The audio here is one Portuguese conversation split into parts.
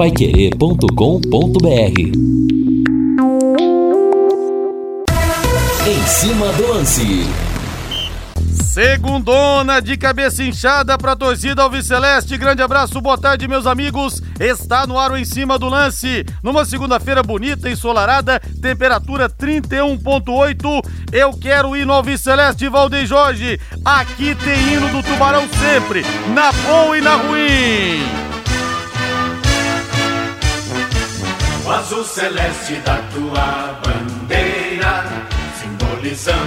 paiquerê.com.br Em cima do lance. Segundona de cabeça inchada para a torcida Alviceleste. Grande abraço, boa tarde, meus amigos. Está no ar o em cima do lance. Numa segunda-feira bonita, ensolarada, temperatura 31,8. Eu quero ir no Alviceleste, Valdeir Jorge. Aqui tem hino do Tubarão sempre, na boa e na ruim. O azul celeste da tua bandeira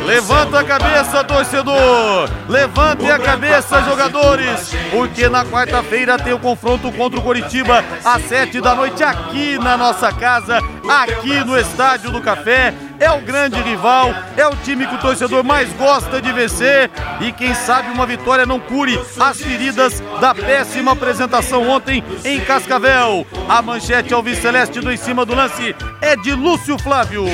Levanta a cabeça, torcedor! Levante a cabeça, jogadores! Porque na quarta-feira tem o confronto contra o Coritiba às sete da noite aqui na nossa casa, aqui no Estádio do Café é o grande rival, é o time que o torcedor mais gosta de vencer e quem sabe uma vitória não cure as feridas da péssima apresentação ontem em Cascavel. A manchete ao Celeste do em cima do lance é de Lúcio Flávio.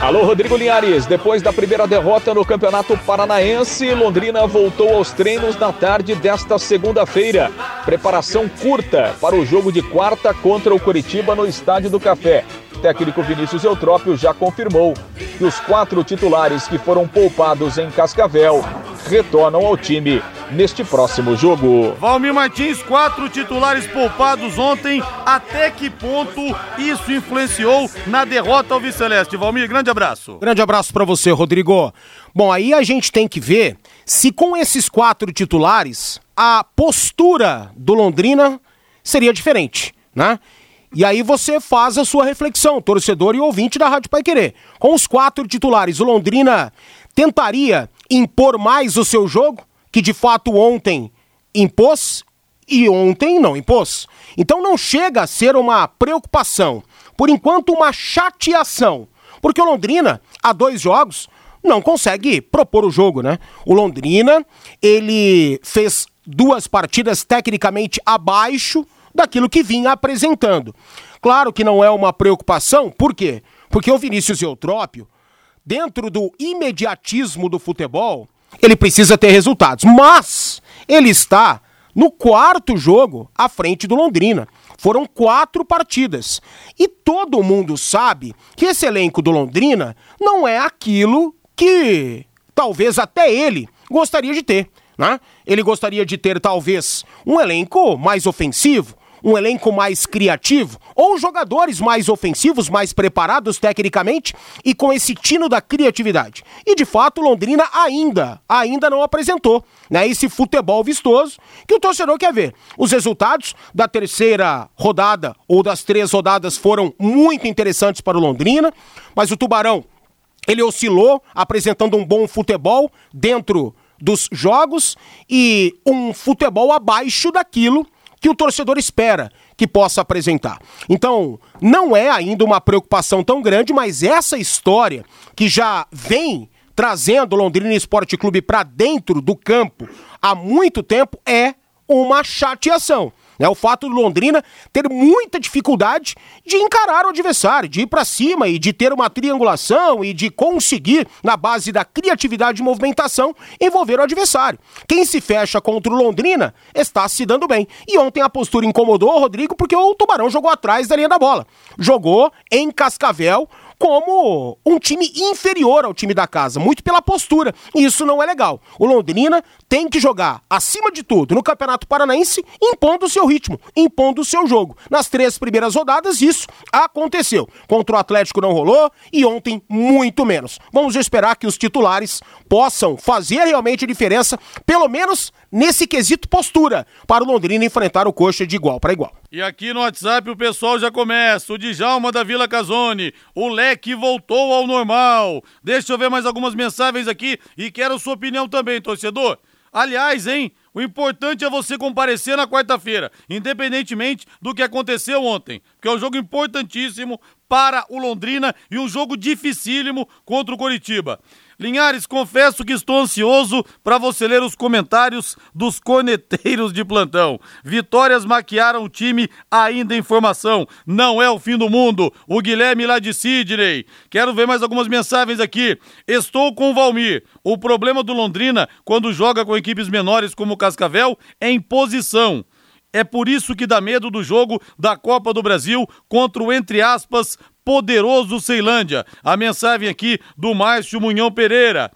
Alô, Rodrigo Linhares. Depois da primeira derrota no Campeonato Paranaense, Londrina voltou aos treinos na tarde desta segunda-feira. Preparação curta para o jogo de quarta contra o Curitiba no Estádio do Café técnico Vinícius Eutrópio já confirmou que os quatro titulares que foram poupados em Cascavel retornam ao time neste próximo jogo. Valmir Martins, quatro titulares poupados ontem. Até que ponto isso influenciou na derrota ao Viceleste? Valmir, grande abraço. Grande abraço para você, Rodrigo. Bom, aí a gente tem que ver se com esses quatro titulares a postura do Londrina seria diferente, né? E aí você faz a sua reflexão, torcedor e ouvinte da Rádio Pai Querer. Com os quatro titulares, o Londrina tentaria impor mais o seu jogo, que de fato ontem impôs e ontem não impôs. Então não chega a ser uma preocupação, por enquanto uma chateação, porque o Londrina, há dois jogos, não consegue propor o jogo, né? O Londrina, ele fez duas partidas tecnicamente abaixo daquilo que vinha apresentando. Claro que não é uma preocupação, por quê? Porque o Vinícius Eutrópio, dentro do imediatismo do futebol, ele precisa ter resultados. Mas ele está no quarto jogo à frente do Londrina. Foram quatro partidas. E todo mundo sabe que esse elenco do Londrina não é aquilo que talvez até ele gostaria de ter. Né? Ele gostaria de ter, talvez, um elenco mais ofensivo, um elenco mais criativo ou jogadores mais ofensivos, mais preparados tecnicamente e com esse tino da criatividade. E de fato, Londrina ainda, ainda não apresentou, né, esse futebol vistoso que o torcedor quer ver. Os resultados da terceira rodada ou das três rodadas foram muito interessantes para o Londrina, mas o Tubarão ele oscilou, apresentando um bom futebol dentro dos jogos e um futebol abaixo daquilo que o torcedor espera que possa apresentar. Então, não é ainda uma preocupação tão grande, mas essa história que já vem trazendo o Londrina Esporte Clube para dentro do campo há muito tempo é uma chateação. É o fato do Londrina ter muita dificuldade de encarar o adversário, de ir para cima e de ter uma triangulação e de conseguir, na base da criatividade e movimentação, envolver o adversário. Quem se fecha contra o Londrina está se dando bem. E ontem a postura incomodou o Rodrigo porque o Tubarão jogou atrás da linha da bola. Jogou em Cascavel como um time inferior ao time da casa, muito pela postura. E isso não é legal. O Londrina tem que jogar, acima de tudo, no Campeonato Paranaense, impondo o seu ritmo, impondo o seu jogo. Nas três primeiras rodadas, isso aconteceu. Contra o Atlético não rolou e ontem, muito menos. Vamos esperar que os titulares possam fazer realmente a diferença, pelo menos nesse quesito postura, para o Londrina enfrentar o Coxa de igual para igual. E aqui no WhatsApp o pessoal já começa. O Djalma da Vila Casone. O leque voltou ao normal. Deixa eu ver mais algumas mensagens aqui e quero sua opinião também, torcedor. Aliás, hein? O importante é você comparecer na quarta-feira, independentemente do que aconteceu ontem, que é um jogo importantíssimo para o Londrina e um jogo dificílimo contra o Coritiba. Linhares, confesso que estou ansioso para você ler os comentários dos corneteiros de plantão. Vitórias maquiaram o time ainda em formação. Não é o fim do mundo. O Guilherme lá de Sidney. Quero ver mais algumas mensagens aqui. Estou com o Valmir. O problema do Londrina, quando joga com equipes menores como o Cascavel, é imposição É por isso que dá medo do jogo da Copa do Brasil contra o, entre aspas, poderoso Ceilândia. A mensagem aqui do Márcio Munhão Pereira.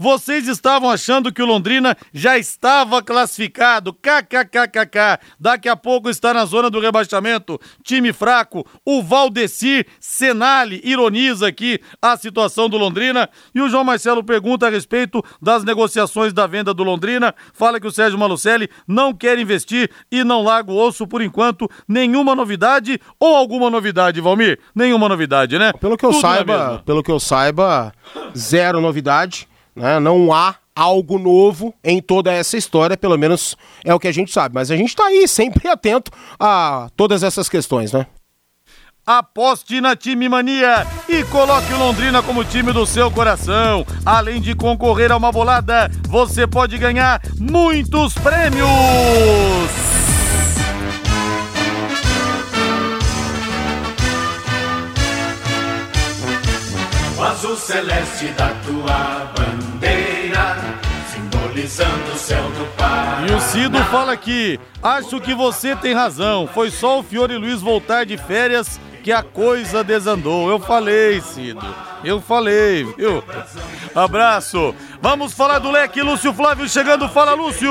Vocês estavam achando que o Londrina já estava classificado. KKKKK. Daqui a pouco está na zona do rebaixamento. Time fraco. O Valdecir Senali ironiza aqui a situação do Londrina. E o João Marcelo pergunta a respeito das negociações da venda do Londrina. Fala que o Sérgio Malucelli não quer investir e não larga o osso por enquanto. Nenhuma novidade ou alguma novidade, Valmir? Nenhuma novidade, né? Pelo que eu Tudo saiba, pelo que eu saiba, zero novidade. Né? Não há algo novo em toda essa história, pelo menos é o que a gente sabe. Mas a gente está aí sempre atento a todas essas questões, né? Aposte na Time Mania e coloque o Londrina como time do seu coração. Além de concorrer a uma bolada, você pode ganhar muitos prêmios. O azul celeste da tua bandeira, simbolizando o céu do Paraná. E o Cido fala aqui: acho que você tem razão. Foi só o Fiore Luiz voltar de férias que a coisa desandou. Eu falei, Cido. Eu falei, viu? Abraço. Vamos falar do leque Lúcio Flávio chegando. Fala, Lúcio!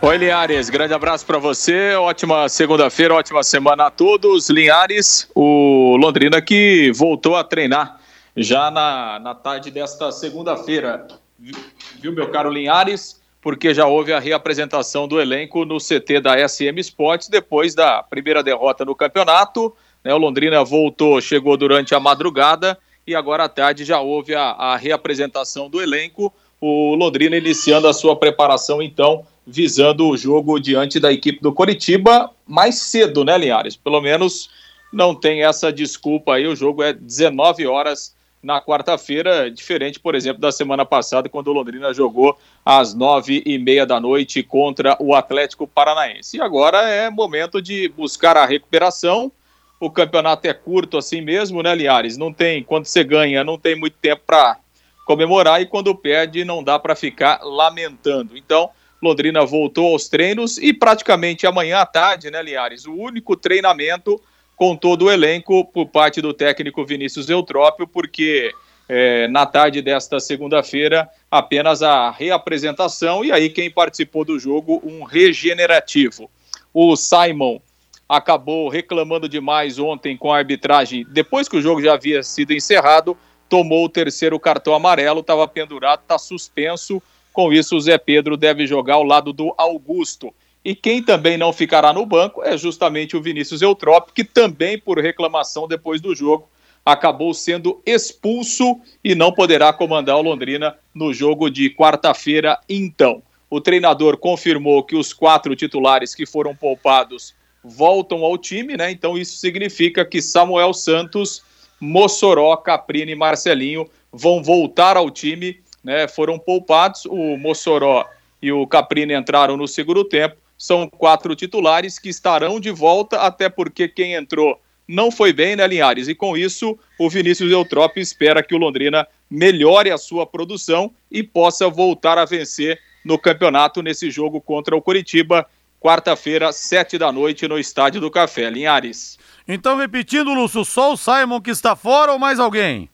Oi, Linhares, grande abraço para você. Ótima segunda-feira, ótima semana a todos. Linhares, o Londrina que voltou a treinar já na, na tarde desta segunda-feira. Viu, meu caro Linhares? Porque já houve a reapresentação do elenco no CT da SM Sports depois da primeira derrota no campeonato. Né, o Londrina voltou, chegou durante a madrugada e agora à tarde já houve a, a reapresentação do elenco. O Londrina iniciando a sua preparação, então, visando o jogo diante da equipe do Coritiba mais cedo, né, Linhares? Pelo menos não tem essa desculpa aí. O jogo é 19 horas na quarta-feira, diferente, por exemplo, da semana passada, quando o Londrina jogou às nove e meia da noite contra o Atlético Paranaense. E agora é momento de buscar a recuperação. O campeonato é curto assim mesmo, né, Linhares? Não tem, quando você ganha, não tem muito tempo para comemorar e quando perde, não dá para ficar lamentando. Então, Londrina voltou aos treinos e praticamente amanhã à tarde, né, Linhares? O único treinamento com todo o elenco por parte do técnico Vinícius Eutrópio, porque é, na tarde desta segunda-feira apenas a reapresentação e aí quem participou do jogo, um regenerativo. O Simon acabou reclamando demais ontem com a arbitragem, depois que o jogo já havia sido encerrado, tomou o terceiro cartão amarelo, estava pendurado, está suspenso com isso, o Zé Pedro deve jogar ao lado do Augusto. E quem também não ficará no banco é justamente o Vinícius Eutrópio, que também, por reclamação depois do jogo, acabou sendo expulso e não poderá comandar o Londrina no jogo de quarta-feira, então. O treinador confirmou que os quatro titulares que foram poupados voltam ao time, né? Então isso significa que Samuel Santos, Mossoró, Caprini e Marcelinho vão voltar ao time né, foram poupados. O Mossoró e o Caprini entraram no segundo tempo. São quatro titulares que estarão de volta, até porque quem entrou não foi bem, né, Linhares? E com isso, o Vinícius Eutrópio espera que o Londrina melhore a sua produção e possa voltar a vencer no campeonato nesse jogo contra o Curitiba, quarta-feira, sete da noite, no Estádio do Café. Linhares. Então, repetindo, Lúcio, só o Simon que está fora ou mais alguém?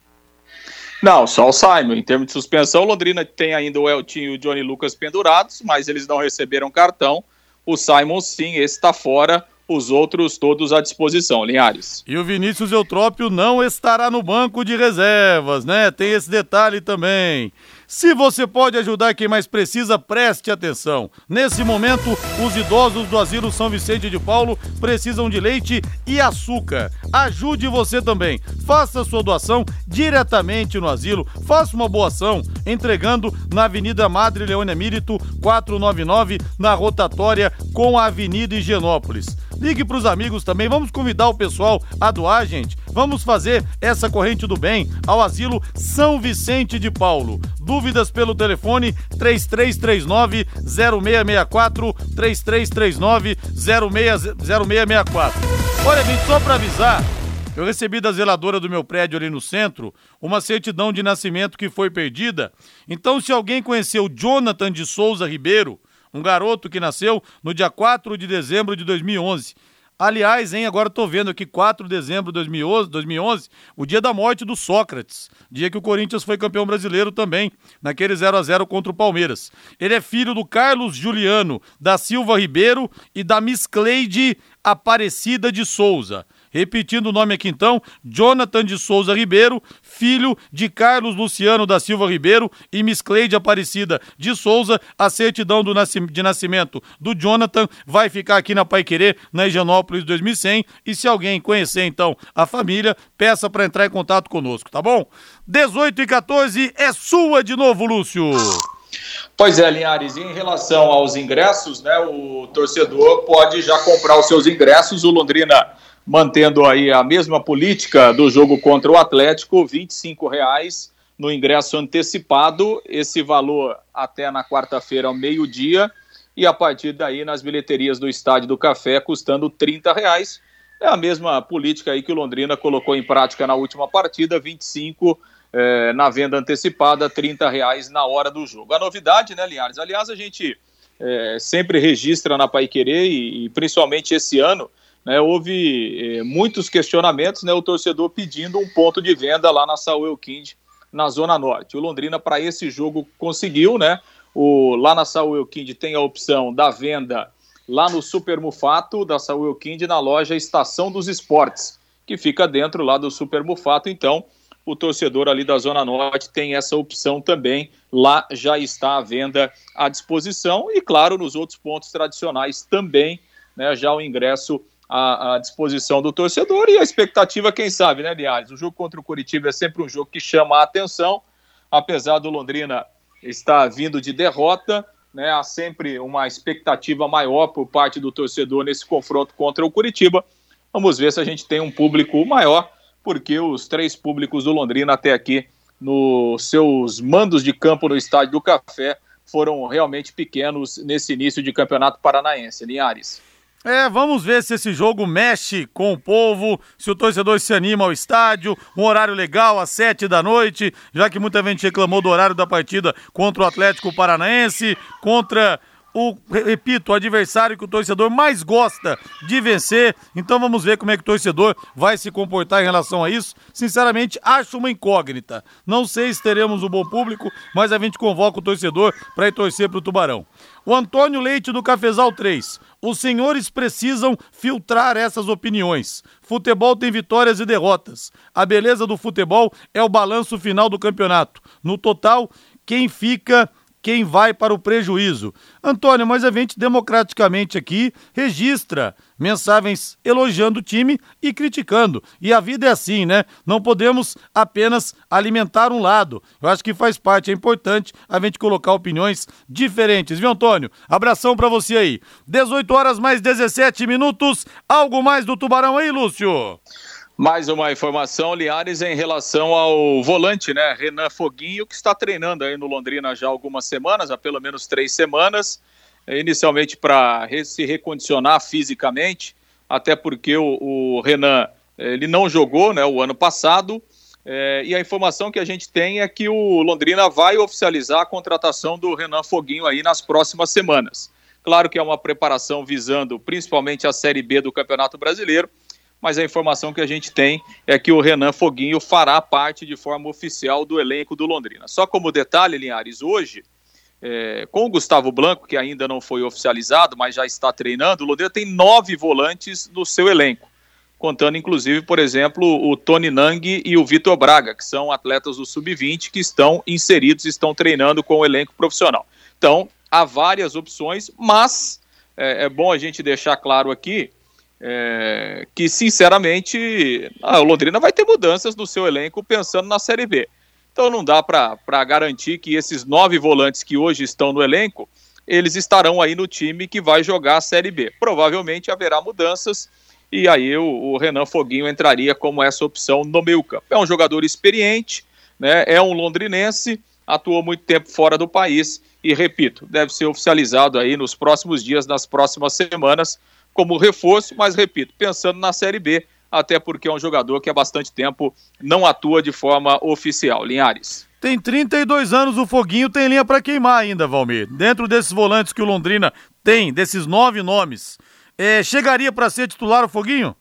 Não, só o Simon. Em termos de suspensão, Londrina tem ainda o Eltinho e o Johnny Lucas pendurados, mas eles não receberam cartão. O Simon, sim, esse está fora. Os outros todos à disposição, Linhares. E o Vinícius Eutrópio não estará no banco de reservas, né? Tem esse detalhe também. Se você pode ajudar quem mais precisa, preste atenção. Nesse momento, os idosos do Asilo São Vicente de Paulo precisam de leite e açúcar. Ajude você também. Faça sua doação diretamente no asilo. Faça uma boa ação entregando na Avenida Madre Leônia Mírito 499, na rotatória com a Avenida Higienópolis. Ligue para os amigos também. Vamos convidar o pessoal a doar, gente. Vamos fazer essa corrente do bem ao Asilo São Vicente de Paulo. Dúvidas pelo telefone 3339 0664 3339 0664. Olha, gente, só para avisar, eu recebi da zeladora do meu prédio ali no centro uma certidão de nascimento que foi perdida. Então, se alguém conheceu Jonathan de Souza Ribeiro, um garoto que nasceu no dia 4 de dezembro de 2011. Aliás, hein, agora tô vendo aqui 4 de dezembro de 2011, 2011, o dia da morte do Sócrates, dia que o Corinthians foi campeão brasileiro também, naquele 0 a 0 contra o Palmeiras. Ele é filho do Carlos Juliano da Silva Ribeiro e da Miss Cleide Aparecida de Souza. Repetindo o nome aqui então, Jonathan de Souza Ribeiro, filho de Carlos Luciano da Silva Ribeiro e Miss Cleide Aparecida de Souza. A certidão do de nascimento do Jonathan vai ficar aqui na Pai Querer, na Higienópolis 2100. E se alguém conhecer então a família, peça para entrar em contato conosco, tá bom? 18 e 14 é sua de novo, Lúcio. Pois é, Linhares, em relação aos ingressos, né, o torcedor pode já comprar os seus ingressos. O Londrina mantendo aí a mesma política do jogo contra o Atlético, R$ reais no ingresso antecipado, esse valor até na quarta-feira ao meio-dia, e a partir daí nas bilheterias do Estádio do Café custando R$ reais. É a mesma política aí que o Londrina colocou em prática na última partida, 25 eh, na venda antecipada, 30 reais na hora do jogo. A novidade, né, Linhares? Aliás, a gente eh, sempre registra na Pai Querer e, e principalmente esse ano, né, houve eh, muitos questionamentos, né, o torcedor pedindo um ponto de venda lá na Saúl Kind, na Zona Norte. O Londrina, para esse jogo, conseguiu, né? O, lá na Saúl Kind tem a opção da venda lá no Super Mufato da Saúl Kind, na loja Estação dos Esportes, que fica dentro lá do Super Mufato. Então, o torcedor ali da Zona Norte tem essa opção também. Lá já está a venda à disposição. E, claro, nos outros pontos tradicionais também, né, já o ingresso à, à, disposição do torcedor e a expectativa, quem sabe, né, Liares? O jogo contra o Curitiba é sempre um jogo que chama a atenção, apesar do Londrina estar vindo de derrota, né, há sempre uma expectativa maior por parte do torcedor nesse confronto contra o Curitiba. Vamos ver se a gente tem um público maior, porque os três públicos do Londrina até aqui nos seus mandos de campo no Estádio do Café foram realmente pequenos nesse início de campeonato paranaense. Linhares. É, vamos ver se esse jogo mexe com o povo, se o torcedor se anima ao estádio, um horário legal às sete da noite, já que muita gente reclamou do horário da partida contra o Atlético Paranaense, contra o, repito, o adversário que o torcedor mais gosta de vencer. Então vamos ver como é que o torcedor vai se comportar em relação a isso. Sinceramente, acho uma incógnita. Não sei se teremos um bom público, mas a gente convoca o torcedor para ir torcer para o Tubarão. O Antônio Leite do Cafezal 3. Os senhores precisam filtrar essas opiniões. Futebol tem vitórias e derrotas. A beleza do futebol é o balanço final do campeonato. No total, quem fica quem vai para o prejuízo. Antônio, mas a gente democraticamente aqui registra mensagens elogiando o time e criticando. E a vida é assim, né? Não podemos apenas alimentar um lado. Eu acho que faz parte, é importante a gente colocar opiniões diferentes, viu, Antônio? Abração para você aí. 18 horas mais 17 minutos. Algo mais do Tubarão aí, Lúcio? Mais uma informação, Liares, em relação ao volante, né? Renan Foguinho, que está treinando aí no Londrina já há algumas semanas, há pelo menos três semanas, inicialmente para se recondicionar fisicamente, até porque o, o, Renan ele não jogou né, o ano passado. É, e a informação que a gente tem é que o Londrina vai oficializar a contratação do Renan Foguinho aí nas próximas semanas. Claro que é uma preparação visando principalmente a Série B do Campeonato Brasileiro mas a informação que a gente tem é que o Renan Foguinho fará parte de forma oficial do elenco do Londrina. Só como detalhe, Linhares, hoje, é, com o Gustavo Blanco, que ainda não foi oficializado, mas já está treinando, o Londrina tem nove volantes no seu elenco, contando inclusive, por exemplo, o Tony Nang e o Vitor Braga, que são atletas do Sub-20 que estão inseridos, estão treinando com o elenco profissional. Então, há várias opções, mas é, é bom a gente deixar claro aqui é, que sinceramente a Londrina vai ter mudanças no seu elenco pensando na Série B. Então não dá para garantir que esses nove volantes que hoje estão no elenco, eles estarão aí no time que vai jogar a Série B. Provavelmente haverá mudanças e aí o, o Renan Foguinho entraria como essa opção no meio campo. É um jogador experiente, né, é um londrinense, atuou muito tempo fora do país e, repito, deve ser oficializado aí nos próximos dias, nas próximas semanas, como reforço, mas repito, pensando na Série B, até porque é um jogador que há bastante tempo não atua de forma oficial. Linhares. Tem 32 anos, o Foguinho tem linha para queimar ainda, Valmir. Dentro desses volantes que o Londrina tem, desses nove nomes, é, chegaria para ser titular o Foguinho?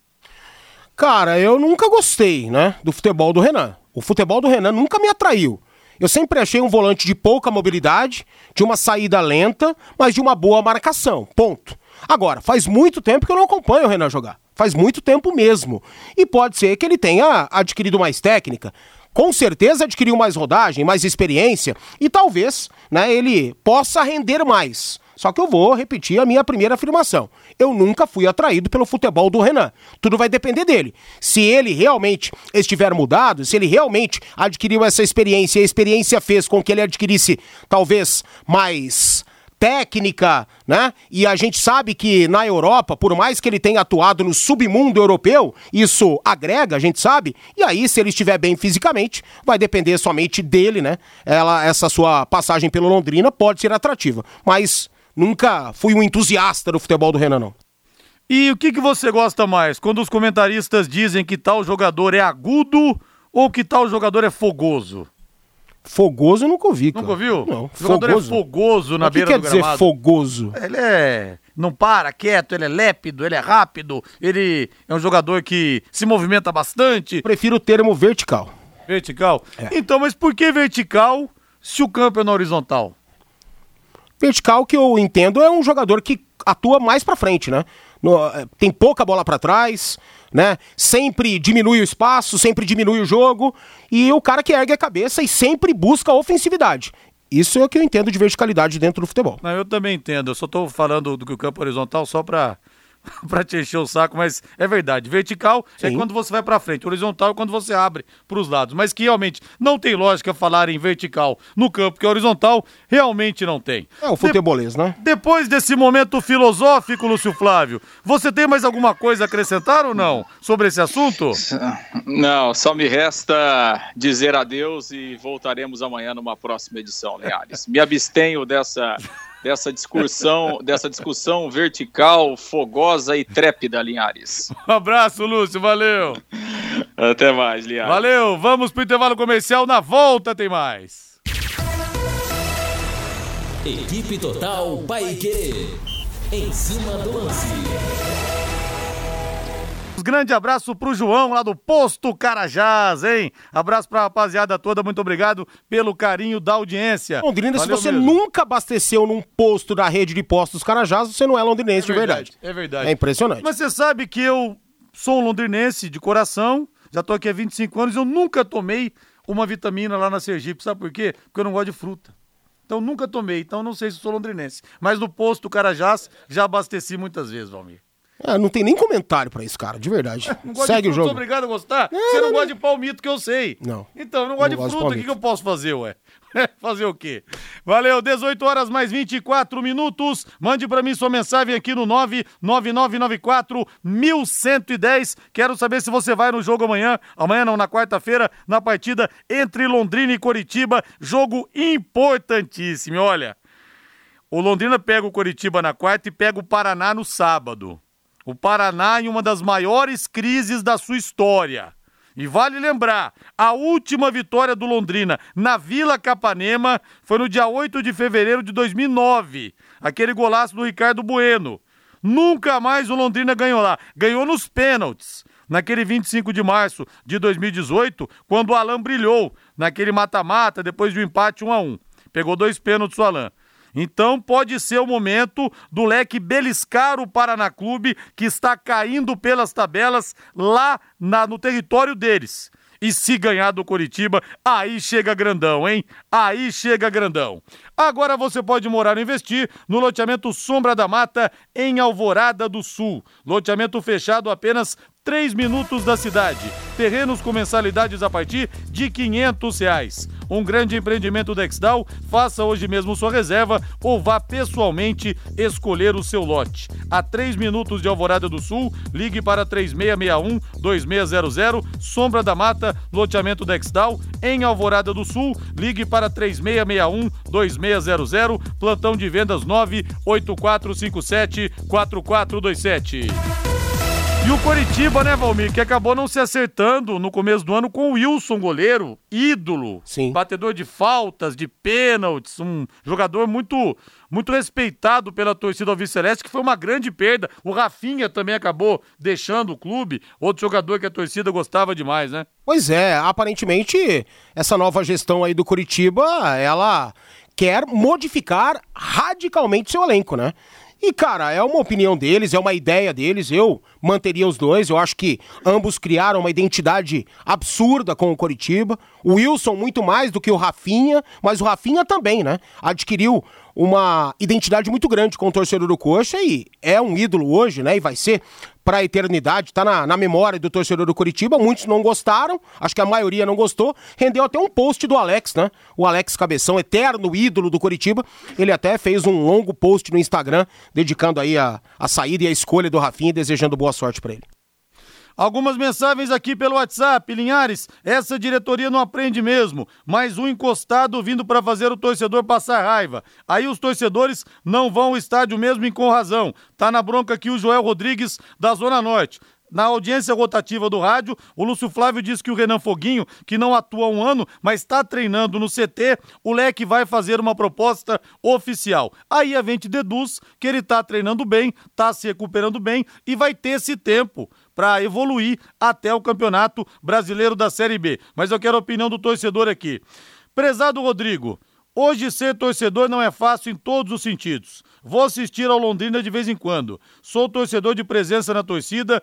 Cara, eu nunca gostei, né, do futebol do Renan. O futebol do Renan nunca me atraiu. Eu sempre achei um volante de pouca mobilidade, de uma saída lenta, mas de uma boa marcação. Ponto. Agora, faz muito tempo que eu não acompanho o Renan jogar. Faz muito tempo mesmo. E pode ser que ele tenha adquirido mais técnica. Com certeza adquiriu mais rodagem, mais experiência e talvez, né, ele possa render mais. Só que eu vou repetir a minha primeira afirmação. Eu nunca fui atraído pelo futebol do Renan. Tudo vai depender dele. Se ele realmente estiver mudado, se ele realmente adquiriu essa experiência e a experiência fez com que ele adquirisse talvez mais técnica, né? E a gente sabe que na Europa, por mais que ele tenha atuado no submundo europeu, isso agrega, a gente sabe. E aí, se ele estiver bem fisicamente, vai depender somente dele, né? Ela, essa sua passagem pelo Londrina pode ser atrativa. Mas nunca fui um entusiasta do futebol do Renan, não. E o que, que você gosta mais? Quando os comentaristas dizem que tal jogador é agudo ou que tal jogador é fogoso? Fogoso eu nunca ouvi, cara. Nunca ouviu? Não. O jogador Fogoso? é fogoso na O que beira quer do dizer gramado. fogoso? Ele é. Não para quieto, ele é lépido, ele é rápido, ele é um jogador que se movimenta bastante. Prefiro o termo vertical. Vertical? É. Então, mas por que vertical se o campo é na horizontal? Vertical que eu entendo é um jogador que atua mais pra frente, né? No- é, tem pouca bola pra trás, né? Sempre diminui o espaço, sempre diminui o jogo e o cara que ergue a cabeça e sempre busca a ofensividade. Isso é o que eu entendo de verticalidade dentro do futebol. Não, eu também entendo. Eu só tô falando do que o campo horizontal só pra, pra te encher o saco, mas é verdade. Vertical é Sim. quando você vai pra frente, horizontal é quando você abre pros lados. Mas que realmente não tem lógica falar em vertical no campo, que é horizontal, realmente não tem. É o futebolês, né? Depois desse momento filosófico, Lúcio Flávio, você tem mais alguma coisa a acrescentar ou não sobre esse assunto? Não, só me resta dizer adeus e voltaremos amanhã numa próxima edição, Linhares. Me abstenho dessa, dessa discussão, dessa discussão vertical, fogosa e trépida, Linhares. Um abraço, Lúcio, valeu. Até mais, Linhares. Valeu, vamos pro intervalo comercial, na volta tem mais. Equipe Total Paique. Em cima do lance. Grande abraço pro João lá do Posto Carajás, hein? Abraço pra rapaziada toda, muito obrigado pelo carinho da audiência. Londrina, se Valeu você mesmo. nunca abasteceu num posto da rede de postos Carajás, você não é londrinense de verdade. É verdade. É impressionante. Mas você sabe que eu sou um londrinense de coração, já tô aqui há 25 anos, eu nunca tomei uma vitamina lá na Sergipe, sabe por quê? Porque eu não gosto de fruta. Então nunca tomei, então não sei se sou londrinense. Mas no posto Carajás já abasteci muitas vezes, Valmir. Ah, não tem nem comentário pra isso, cara, de verdade. Segue de o jogo. sou obrigado a gostar? Não, Você não, não, gosta não. de palmito que eu sei. Não. Então, eu não gosto de fruta, o que, que eu posso fazer, ué? fazer o quê? Valeu, 18 horas mais 24 minutos. Mande pra mim sua mensagem aqui no 99994 1110. Quero saber se você vai no jogo amanhã. Amanhã não, na quarta-feira, na partida entre Londrina e Coritiba. Jogo importantíssimo. Olha, o Londrina pega o Coritiba na quarta e pega o Paraná no sábado. O Paraná em uma das maiores crises da sua história. E vale lembrar, a última vitória do Londrina na Vila Capanema foi no dia 8 de fevereiro de 2009. Aquele golaço do Ricardo Bueno. Nunca mais o Londrina ganhou lá. Ganhou nos pênaltis. Naquele 25 de março de 2018, quando o Alan brilhou naquele mata-mata depois de um empate 1 a 1. Pegou dois pênaltis o Alan. Então pode ser o momento do leque beliscar o Paraná Clube, que está caindo pelas tabelas lá na- no território deles. E se ganhar do Coritiba, aí chega grandão, hein? Aí chega grandão. Agora você pode morar e investir no loteamento Sombra da Mata, em Alvorada do Sul. Loteamento fechado apenas 3 minutos da cidade. Terrenos com mensalidades a partir de 500 reais. Um grande empreendimento da Exdal. Faça hoje mesmo sua reserva ou vá pessoalmente escolher o seu lote. A 3 minutos de Alvorada do Sul, ligue para 3661-2600. Sombra da Mata, loteamento da Exdal. Em Alvorada do Sul, ligue para 3661-2600. Plantão de vendas 98457-4427. E o Coritiba, né, Valmir, que acabou não se acertando no começo do ano com o Wilson, goleiro, ídolo, Sim. batedor de faltas, de pênaltis, um jogador muito muito respeitado pela torcida alviceleste, que foi uma grande perda. O Rafinha também acabou deixando o clube, outro jogador que a torcida gostava demais, né? Pois é, aparentemente essa nova gestão aí do Curitiba, ela quer modificar radicalmente seu elenco, né? E, cara, é uma opinião deles, é uma ideia deles. Eu manteria os dois. Eu acho que ambos criaram uma identidade absurda com o Coritiba. O Wilson, muito mais do que o Rafinha, mas o Rafinha também, né? Adquiriu uma identidade muito grande com o torcedor do Coxa e é um ídolo hoje, né? E vai ser para a eternidade, tá na, na memória do torcedor do Curitiba. Muitos não gostaram, acho que a maioria não gostou. Rendeu até um post do Alex, né? O Alex Cabeção, eterno ídolo do Curitiba. Ele até fez um longo post no Instagram dedicando aí a, a saída e a escolha do Rafinha e desejando boa sorte para ele. Algumas mensagens aqui pelo WhatsApp. Linhares, essa diretoria não aprende mesmo. Mais um encostado vindo para fazer o torcedor passar raiva. Aí os torcedores não vão ao estádio mesmo e com razão. Tá na bronca aqui o Joel Rodrigues, da Zona Norte. Na audiência rotativa do rádio, o Lúcio Flávio disse que o Renan Foguinho, que não atua há um ano, mas está treinando no CT, o Leque vai fazer uma proposta oficial. Aí a gente deduz que ele está treinando bem, está se recuperando bem e vai ter esse tempo para evoluir até o Campeonato Brasileiro da Série B. Mas eu quero a opinião do torcedor aqui. Prezado Rodrigo, Hoje ser torcedor não é fácil em todos os sentidos. Vou assistir ao Londrina de vez em quando. Sou torcedor de presença na torcida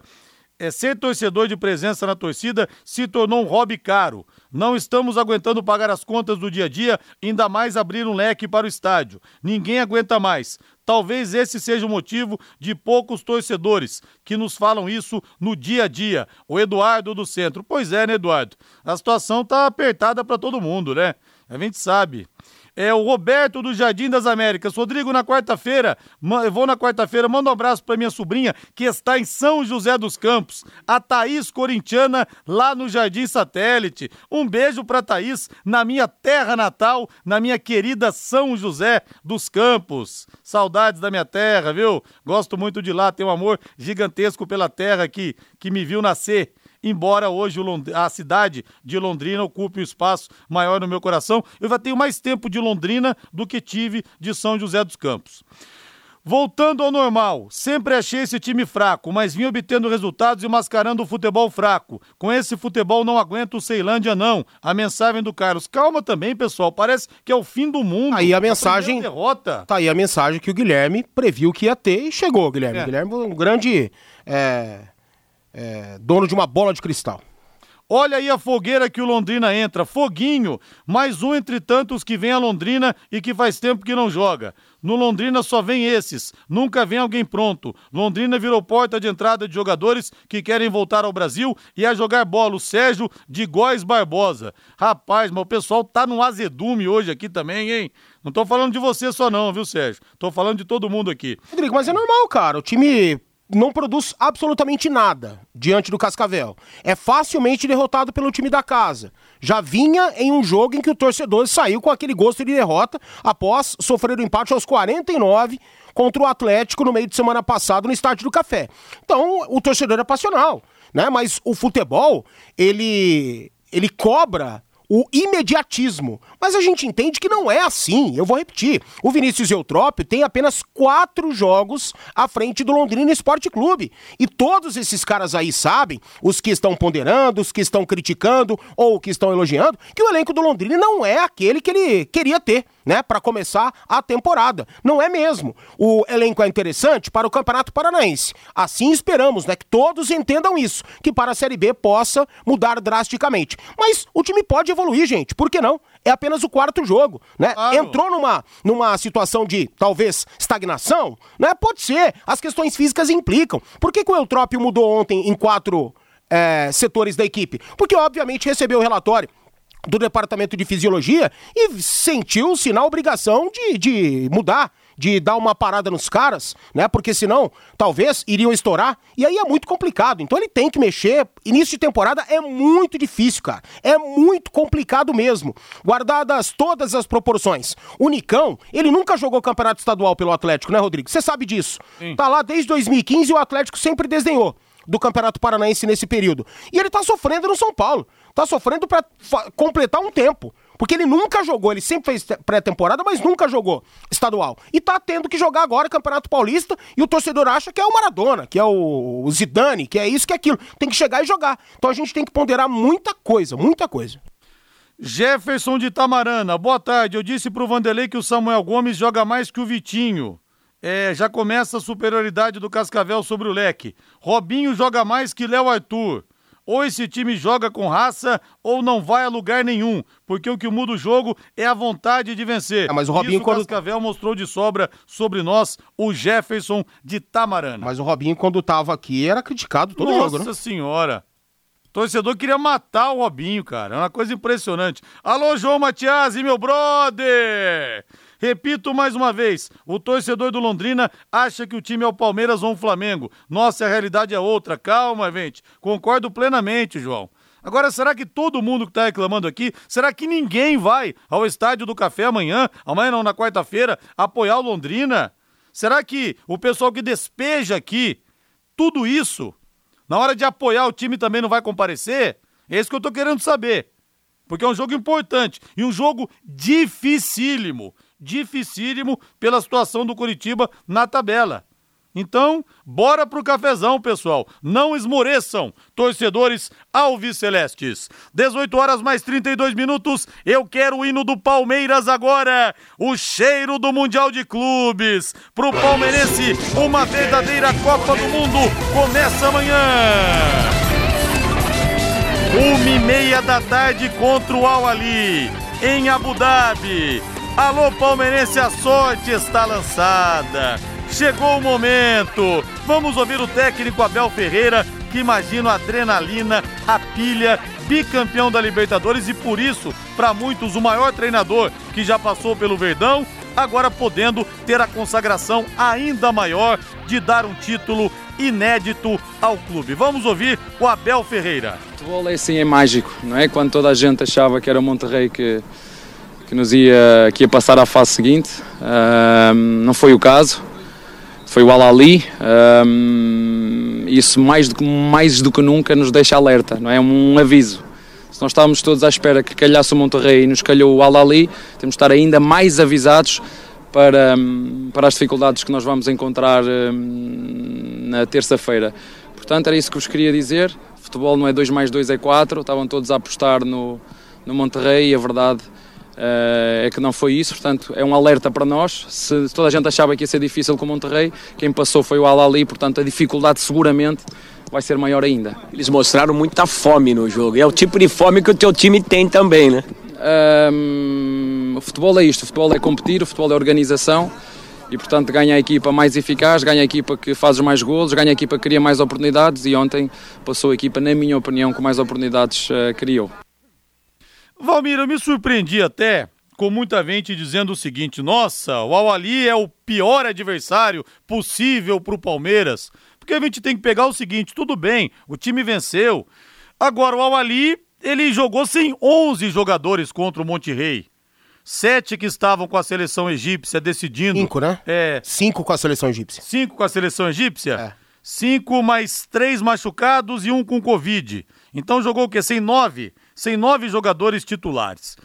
é, ser torcedor de presença na torcida se tornou um hobby caro. Não estamos aguentando pagar as contas do dia a dia, ainda mais abrir um leque para o estádio. Ninguém aguenta mais. Talvez esse seja o motivo de poucos torcedores que nos falam isso no dia a dia. O Eduardo do Centro. Pois é, né, Eduardo? A situação tá apertada para todo mundo, né? A gente sabe. É o Roberto do Jardim das Américas. Rodrigo, na quarta-feira, vou na quarta-feira, manda um abraço para minha sobrinha que está em São José dos Campos, a Thaís Corintiana, lá no Jardim Satélite. Um beijo para Thaís, na minha terra natal, na minha querida São José dos Campos. Saudades da minha terra, viu? Gosto muito de lá, tenho um amor gigantesco pela terra que, que me viu nascer embora hoje a cidade de Londrina ocupe um espaço maior no meu coração, eu já tenho mais tempo de Londrina do que tive de São José dos Campos. Voltando ao normal, sempre achei esse time fraco, mas vim obtendo resultados e mascarando o futebol fraco. Com esse futebol não aguento o Ceilândia não. A mensagem do Carlos. Calma também, pessoal, parece que é o fim do mundo. Aí a mensagem. A derrota. Tá aí a mensagem que o Guilherme previu que ia ter e chegou, Guilherme. É. Guilherme um grande é, é, dono de uma bola de cristal. Olha aí a fogueira que o Londrina entra. Foguinho, mais um entre tantos que vem a Londrina e que faz tempo que não joga. No Londrina só vem esses, nunca vem alguém pronto. Londrina virou porta de entrada de jogadores que querem voltar ao Brasil e a jogar bola. O Sérgio de Góis Barbosa. Rapaz, mas o pessoal tá no azedume hoje aqui também, hein? Não tô falando de você só não, viu, Sérgio? Tô falando de todo mundo aqui. Rodrigo, mas é normal, cara. O time não produz absolutamente nada diante do Cascavel. É facilmente derrotado pelo time da casa. Já vinha em um jogo em que o torcedor saiu com aquele gosto de derrota após sofrer o um empate aos 49 contra o Atlético no meio de semana passado no Estádio do Café. Então, o torcedor é passional, né? Mas o futebol, ele ele cobra o imediatismo. Mas a gente entende que não é assim. Eu vou repetir. O Vinícius Eutrópio tem apenas quatro jogos à frente do Londrina Esporte Clube. E todos esses caras aí sabem, os que estão ponderando, os que estão criticando ou que estão elogiando, que o elenco do Londrina não é aquele que ele queria ter né, para começar a temporada. Não é mesmo. O elenco é interessante para o Campeonato Paranaense. Assim esperamos, né, que todos entendam isso, que para a Série B possa mudar drasticamente. Mas o time pode evoluir, gente. Por que não? É apenas o quarto jogo, né? Claro. Entrou numa, numa situação de talvez estagnação, né? Pode ser. As questões físicas implicam. Por que, que o Eutrópio mudou ontem em quatro é, setores da equipe? Porque obviamente recebeu o relatório do departamento de fisiologia e sentiu-se na obrigação de, de mudar, de dar uma parada nos caras, né? Porque senão, talvez iriam estourar. E aí é muito complicado. Então ele tem que mexer. Início de temporada é muito difícil, cara. É muito complicado mesmo. Guardadas todas as proporções. O Nicão, ele nunca jogou campeonato estadual pelo Atlético, né, Rodrigo? Você sabe disso. Sim. Tá lá desde 2015 e o Atlético sempre desdenhou do Campeonato Paranaense nesse período. E ele tá sofrendo no São Paulo. Tá sofrendo para completar um tempo. Porque ele nunca jogou, ele sempre fez pré-temporada, mas nunca jogou estadual. E tá tendo que jogar agora Campeonato Paulista e o torcedor acha que é o Maradona, que é o Zidane, que é isso, que é aquilo. Tem que chegar e jogar. Então a gente tem que ponderar muita coisa, muita coisa. Jefferson de Tamarana, boa tarde. Eu disse pro Vanderlei que o Samuel Gomes joga mais que o Vitinho. É, já começa a superioridade do Cascavel sobre o leque. Robinho joga mais que Léo Arthur. Ou esse time joga com raça ou não vai a lugar nenhum, porque o que muda o jogo é a vontade de vencer. É, mas o Robinho Isso quando... Cascavel mostrou de sobra sobre nós, o Jefferson de Tamarana. Mas o Robinho quando tava aqui era criticado todo Nossa jogo, né? Nossa senhora. Torcedor queria matar o Robinho, cara. É uma coisa impressionante. Alô, João Matias e meu brother! Repito mais uma vez: o torcedor do Londrina acha que o time é o Palmeiras ou o Flamengo. Nossa, a realidade é outra. Calma, gente. Concordo plenamente, João. Agora, será que todo mundo que está reclamando aqui, será que ninguém vai ao Estádio do Café amanhã, amanhã não, na quarta-feira, apoiar o Londrina? Será que o pessoal que despeja aqui tudo isso, na hora de apoiar o time também não vai comparecer? É isso que eu estou querendo saber. Porque é um jogo importante e um jogo dificílimo dificílimo pela situação do Curitiba na tabela. Então, bora pro cafezão, pessoal. Não esmoreçam, torcedores alvicelestes. 18 horas mais 32 minutos. Eu quero o hino do Palmeiras agora. O cheiro do Mundial de Clubes. Pro palmeirense, uma verdadeira Copa do Mundo começa amanhã. Uma e meia da tarde contra o Al Ali, em Abu Dhabi. Alô, palmeirense, a sorte está lançada. Chegou o momento. Vamos ouvir o técnico Abel Ferreira, que imagina a adrenalina, a pilha, bicampeão da Libertadores e por isso, para muitos, o maior treinador que já passou pelo Verdão, agora podendo ter a consagração ainda maior de dar um título inédito ao clube. Vamos ouvir o Abel Ferreira. O futebol é assim, é mágico, não é? Quando toda a gente achava que era o Monterrey que que nos ia, que ia passar à fase seguinte. não foi o caso, foi o Al-Ali. isso mais do, que, mais do que nunca nos deixa alerta, não é? Um aviso. Se nós estávamos todos à espera que calhasse o Monterrey e nos calhou o Al-Ali, temos de estar ainda mais avisados para, para as dificuldades que nós vamos encontrar na terça-feira. Portanto, era isso que vos queria dizer. Futebol não é 2 mais 2 é 4, estavam todos a apostar no, no Monterrey e a verdade é que não foi isso, portanto é um alerta para nós. Se toda a gente achava que ia ser difícil com o Monterrey, quem passou foi o Al-Ali, portanto a dificuldade seguramente vai ser maior ainda. Eles mostraram muita fome no jogo, é o tipo de fome que o teu time tem também, né? Um, o futebol é isto, o futebol é competir, o futebol é organização e portanto ganha a equipa mais eficaz, ganha a equipa que faz mais golos, ganha a equipa que cria mais oportunidades e ontem passou a equipa, na minha opinião, com mais oportunidades uh, criou. Valmir, eu me surpreendi até com muita gente dizendo o seguinte: nossa, o Awali é o pior adversário possível para o Palmeiras. Porque a gente tem que pegar o seguinte: tudo bem, o time venceu. Agora, o Awali, ele jogou sem 11 jogadores contra o Monte Rei. Sete que estavam com a seleção egípcia decidindo. Cinco, né? É. Cinco com a seleção egípcia. Cinco com a seleção egípcia? É. Cinco mais três machucados e um com Covid. Então jogou o quê? Sem nove? Sem nove jogadores titulares.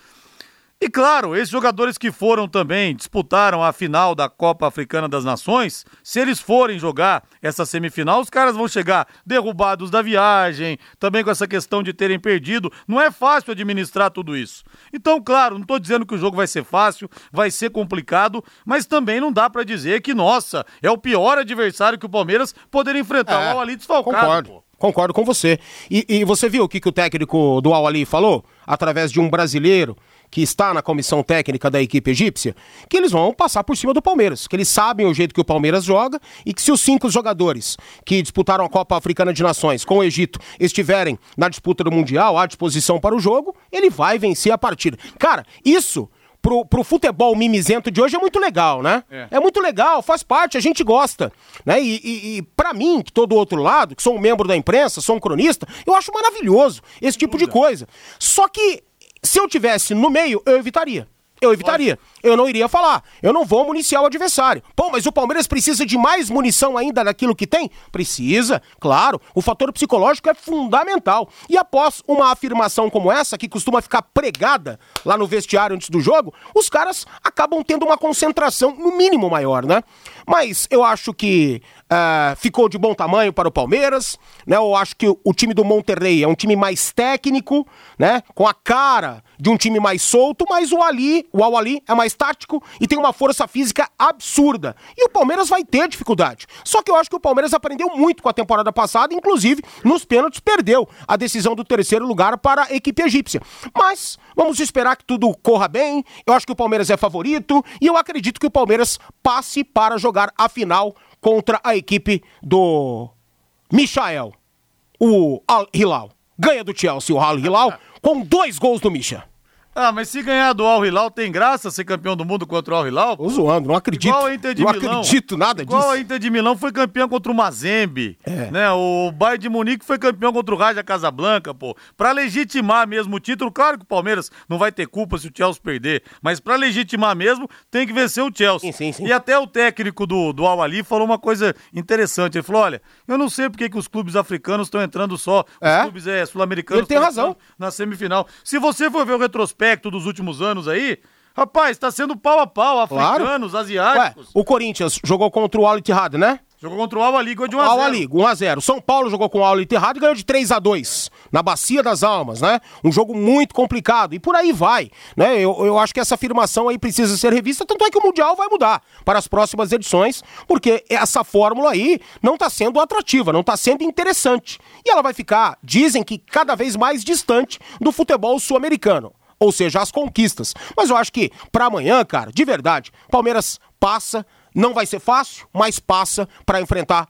E claro, esses jogadores que foram também, disputaram a final da Copa Africana das Nações, se eles forem jogar essa semifinal, os caras vão chegar derrubados da viagem, também com essa questão de terem perdido. Não é fácil administrar tudo isso. Então, claro, não estou dizendo que o jogo vai ser fácil, vai ser complicado, mas também não dá para dizer que, nossa, é o pior adversário que o Palmeiras poderia enfrentar. É, o Ali desfalcado. Concordo. Pô. Concordo com você. E, e você viu o que, que o técnico do Al Ali falou? Através de um brasileiro que está na comissão técnica da equipe egípcia, que eles vão passar por cima do Palmeiras, que eles sabem o jeito que o Palmeiras joga e que se os cinco jogadores que disputaram a Copa Africana de Nações com o Egito estiverem na disputa do Mundial à disposição para o jogo, ele vai vencer a partida. Cara, isso pro, pro futebol mimizento de hoje é muito legal, né? É. é muito legal, faz parte, a gente gosta. Né? E, e, e para mim, que tô do outro lado, que sou um membro da imprensa, sou um cronista, eu acho maravilhoso esse tipo de coisa. Só que se eu tivesse no meio, eu evitaria eu evitaria. Eu não iria falar. Eu não vou municiar o adversário. Pô, mas o Palmeiras precisa de mais munição ainda daquilo que tem? Precisa, claro. O fator psicológico é fundamental. E após uma afirmação como essa, que costuma ficar pregada lá no vestiário antes do jogo, os caras acabam tendo uma concentração, no mínimo, maior, né? Mas eu acho que uh, ficou de bom tamanho para o Palmeiras, né? Eu acho que o time do Monterrey é um time mais técnico, né? Com a cara de um time mais solto, mas o Ali, o Al Ali é mais tático e tem uma força física absurda. E o Palmeiras vai ter dificuldade. Só que eu acho que o Palmeiras aprendeu muito com a temporada passada, inclusive nos pênaltis perdeu a decisão do terceiro lugar para a equipe egípcia. Mas vamos esperar que tudo corra bem. Eu acho que o Palmeiras é favorito e eu acredito que o Palmeiras passe para jogar a final contra a equipe do Michael, o Al Hilal. Ganha do Chelsea o Al Hilal com dois gols do Misha. Ah, mas se ganhar do Al Hilal, tem graça ser campeão do mundo contra o Al Hilal? Tô zoando, não acredito. Igual a Inter de não Milão. acredito nada Igual disso. a Inter de Milão foi campeão contra o Mazembe, É. né? O Bayern de Munique foi campeão contra o Raja Casablanca, pô. Pra legitimar mesmo o título, claro que o Palmeiras não vai ter culpa se o Chelsea perder, mas pra legitimar mesmo, tem que vencer o Chelsea. Sim, sim, sim. E até o técnico do, do Al Ali falou uma coisa interessante. Ele falou, olha, eu não sei porque que os clubes africanos estão entrando só, os É. clubes é, sul-americanos Ele tem razão. na semifinal. Se você for ver o retrospecto dos últimos anos aí, rapaz, tá sendo pau a pau, Claro. africanos, Ué, asiáticos. o Corinthians jogou contra o Al Ittihad, né? Jogou contra o Al Ali, ganhou de 1 a Al 0. Ali, 1x0. São Paulo jogou com o Al Ittihad e ganhou de 3 a 2 na Bacia das Almas, né? Um jogo muito complicado. E por aí vai, né? Eu, eu acho que essa afirmação aí precisa ser revista, tanto é que o Mundial vai mudar para as próximas edições, porque essa fórmula aí não tá sendo atrativa, não tá sendo interessante. E ela vai ficar, dizem que cada vez mais distante do futebol sul-americano. Ou seja, as conquistas. Mas eu acho que pra amanhã, cara, de verdade, Palmeiras passa, não vai ser fácil, mas passa pra enfrentar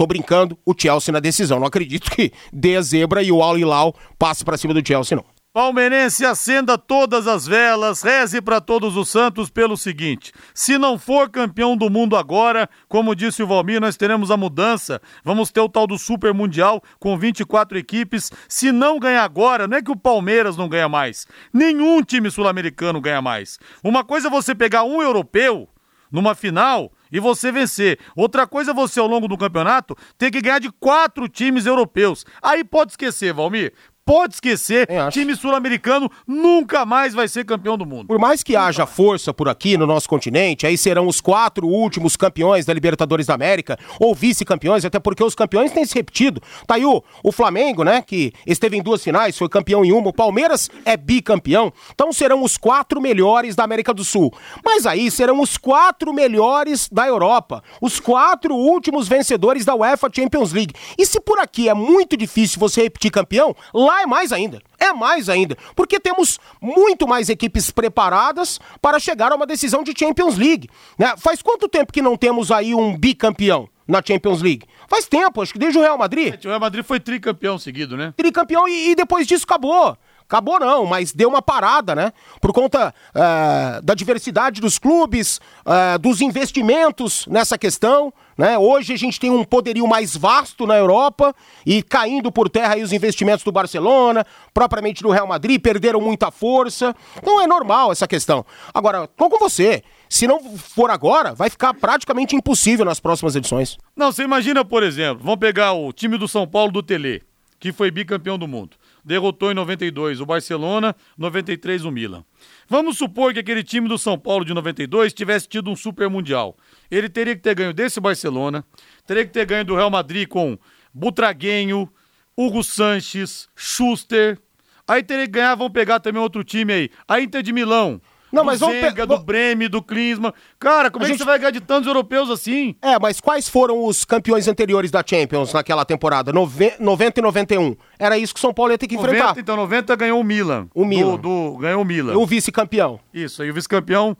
Tô brincando, o Chelsea na decisão. Não acredito que dê a zebra e o Al Hilal passe pra cima do Chelsea, não. Palmeirense, acenda todas as velas, reze para todos os santos pelo seguinte: se não for campeão do mundo agora, como disse o Valmir, nós teremos a mudança. Vamos ter o tal do Super Mundial com 24 equipes. Se não ganhar agora, não é que o Palmeiras não ganha mais. Nenhum time sul-americano ganha mais. Uma coisa é você pegar um europeu numa final e você vencer. Outra coisa é você, ao longo do campeonato, ter que ganhar de quatro times europeus. Aí pode esquecer, Valmir. Pode esquecer, time sul-americano nunca mais vai ser campeão do mundo. Por mais que haja força por aqui no nosso continente, aí serão os quatro últimos campeões da Libertadores da América, ou vice-campeões, até porque os campeões têm se repetido. Tá aí o, o Flamengo, né, que esteve em duas finais, foi campeão em uma, o Palmeiras é bicampeão. Então serão os quatro melhores da América do Sul. Mas aí serão os quatro melhores da Europa, os quatro últimos vencedores da UEFA Champions League. E se por aqui é muito difícil você repetir campeão, lá é mais ainda. É mais ainda, porque temos muito mais equipes preparadas para chegar a uma decisão de Champions League. Né? Faz quanto tempo que não temos aí um bicampeão na Champions League? Faz tempo, acho que desde o Real Madrid. O Real Madrid foi tricampeão seguido, né? Tricampeão e, e depois disso acabou. Acabou não, mas deu uma parada, né? Por conta eh, da diversidade dos clubes, eh, dos investimentos nessa questão, né? Hoje a gente tem um poderio mais vasto na Europa e caindo por terra os investimentos do Barcelona, propriamente do Real Madrid, perderam muita força. Então é normal essa questão. Agora, tô com você. Se não for agora, vai ficar praticamente impossível nas próximas edições. Não, você imagina, por exemplo, vamos pegar o time do São Paulo do Tele, que foi bicampeão do mundo. Derrotou em 92 o Barcelona, 93 o Milan. Vamos supor que aquele time do São Paulo de 92 tivesse tido um super mundial. Ele teria que ter ganho desse Barcelona, teria que ter ganho do Real Madrid com Butraguenho, Hugo Sanches, Schuster. Aí teria que ganhar, vamos pegar também outro time aí, a Inter de Milão. Não, do mas vamos Zenga, do va- Breme, do Klinsmann. Cara, como A é que gente- você vai ganhar de tantos europeus assim? É, mas quais foram os campeões anteriores da Champions naquela temporada? Nove- 90 e 91. Era isso que o São Paulo ia ter que enfrentar. 90, então 90 ganhou o Milan. O Milan. Do, do- ganhou o Milan. E o vice-campeão. Isso, aí o vice-campeão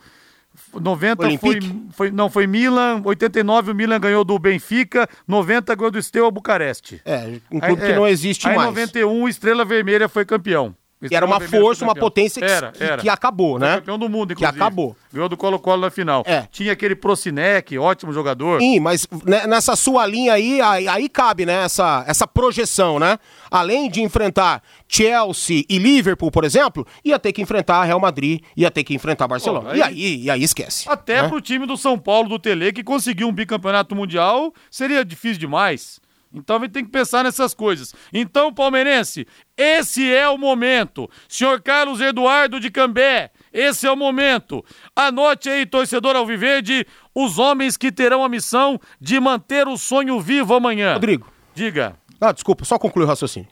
90 foi, Olympique? foi não foi Milan, 89 o Milan ganhou do Benfica, 90 ganhou do Steaua Bucareste. É, um clube Aí- que é, não existe aí, mais. 91 o Estrela Vermelha foi campeão. E era uma força, foi uma potência que, Era, que- era. que acabou, Foi né? campeão do mundo, Que inclusive. acabou. Ganhou do Colo-Colo na final. É. Tinha aquele Procinec, ótimo jogador. Sim, mas né, nessa sua linha aí, aí, aí cabe, né, essa, essa projeção, né? Além de enfrentar Chelsea e Liverpool, por exemplo, ia ter que enfrentar Real Madrid, ia ter que enfrentar Barcelona. Pô, aí- E aí, e aí esquece. Até né? pro time do São Paulo do Tele, que conseguiu um bicampeonato mundial, seria difícil demais. Então a gente tem que pensar nessas coisas. Então, palmeirense, esse é o momento. Senhor Carlos Eduardo de Cambé, esse é o momento. Anote aí, torcedor Alviverde, os homens que terão a missão de manter o sonho vivo amanhã. Rodrigo. Diga. Ah, desculpa, só concluir o raciocínio.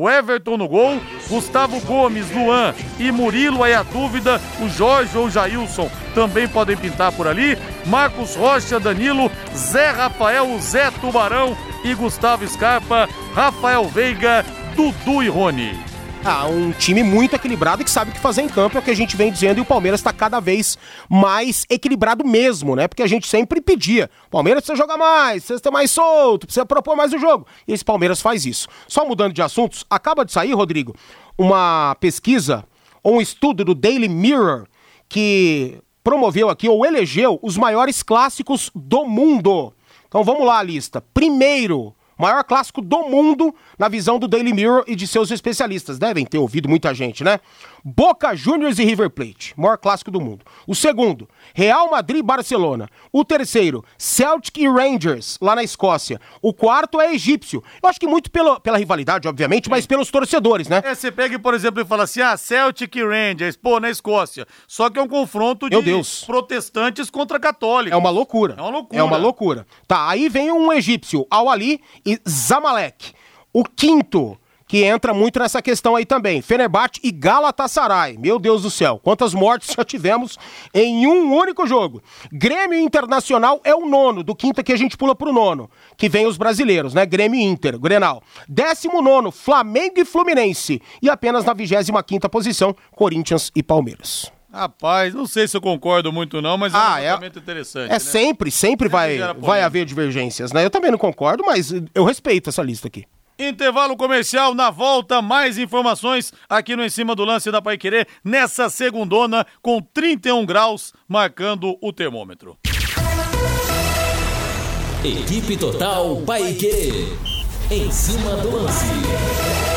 O Everton no gol, Gustavo Gomes, Luan e Murilo aí a dúvida, o Jorge ou o Jailson também podem pintar por ali, Marcos Rocha, Danilo, Zé Rafael, Zé Tubarão e Gustavo Scarpa, Rafael Veiga, Dudu e Rony. Ah, um time muito equilibrado que sabe o que fazer em campo, é o que a gente vem dizendo, e o Palmeiras está cada vez mais equilibrado mesmo, né? Porque a gente sempre pedia, Palmeiras precisa jogar mais, precisa ter mais solto, precisa propor mais o jogo. E esse Palmeiras faz isso. Só mudando de assuntos, acaba de sair, Rodrigo, uma pesquisa ou um estudo do Daily Mirror que promoveu aqui ou elegeu os maiores clássicos do mundo. Então vamos lá a lista. Primeiro, maior clássico do mundo na visão do Daily Mirror e de seus especialistas. Devem ter ouvido muita gente, né? Boca Juniors e River Plate, maior clássico do mundo. O segundo, Real Madrid e Barcelona. O terceiro, Celtic e Rangers, lá na Escócia. O quarto é egípcio. Eu acho que muito pela, pela rivalidade, obviamente, mas pelos torcedores, né? É, você pega, por exemplo, e fala assim, ah, Celtic e Rangers, pô, na Escócia. Só que é um confronto de protestantes contra católicos. É uma loucura. É uma loucura. É uma loucura. Tá, aí vem um egípcio, Al-Ali e Zamalek. O quinto, que entra muito nessa questão aí também, Fenerbahçe e Galatasaray. Meu Deus do céu, quantas mortes já tivemos em um único jogo. Grêmio Internacional é o nono, do quinto que a gente pula pro nono, que vem os brasileiros, né? Grêmio Inter, Grenal. Décimo nono, Flamengo e Fluminense. E apenas na vigésima quinta posição, Corinthians e Palmeiras. Rapaz, não sei se eu concordo muito não, mas é um Ah, é- levantamento interessante, É né? sempre, sempre vai, gera vai polêmica. haver divergências, né? Eu também não concordo, mas eu respeito essa lista aqui. Intervalo comercial, na volta, mais informações aqui no Em Cima do Lance da Paiquerê, nessa segundona, com 31 graus, marcando o termômetro. Equipe Total Paiquerê. Em cima do lance.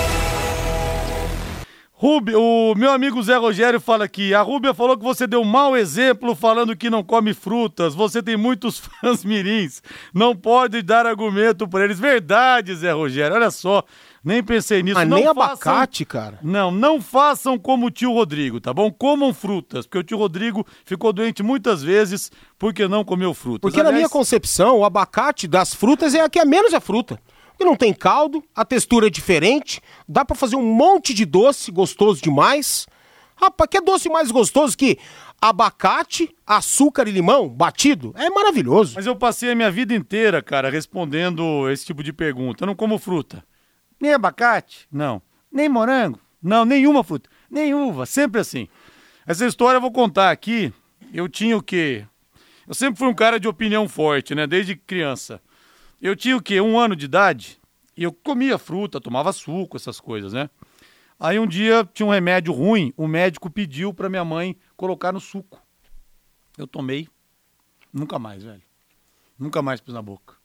Rubio, o meu amigo Zé Rogério fala aqui, a Rúbia falou que você deu mau exemplo falando que não come frutas, você tem muitos fãs mirins, não pode dar argumento para eles. Verdade, Zé Rogério, olha só, nem pensei nisso. Mas não nem façam- abacate, cara. Não, não façam como o tio Rodrigo, tá bom? Comam frutas, porque o tio Rodrigo ficou doente muitas vezes porque não comeu frutas. Porque na Aliás, minha concepção, o abacate das frutas é a que é menos é fruta. Porque não tem caldo, a textura é diferente, dá pra fazer um monte de doce gostoso demais. Rapaz, que é doce mais gostoso que abacate, açúcar e limão batido? É maravilhoso. Mas eu passei a minha vida inteira, cara, respondendo esse tipo de pergunta. Eu não como fruta. Nem abacate? Não. Nem morango? Não, nenhuma fruta. Nem uva, sempre assim. Essa história eu vou contar aqui. Eu tinha o quê? Eu sempre fui um cara de opinião forte, né? Desde criança. Eu tinha o quê? Um ano de idade. E eu comia fruta, tomava suco, essas coisas, né? Aí um dia tinha um remédio ruim, o médico pediu pra minha mãe colocar no suco. Eu tomei. Nunca mais, velho. Nunca mais pus na boca.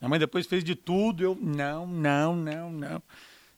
Minha mãe depois fez de tudo, eu, não, não, não, não.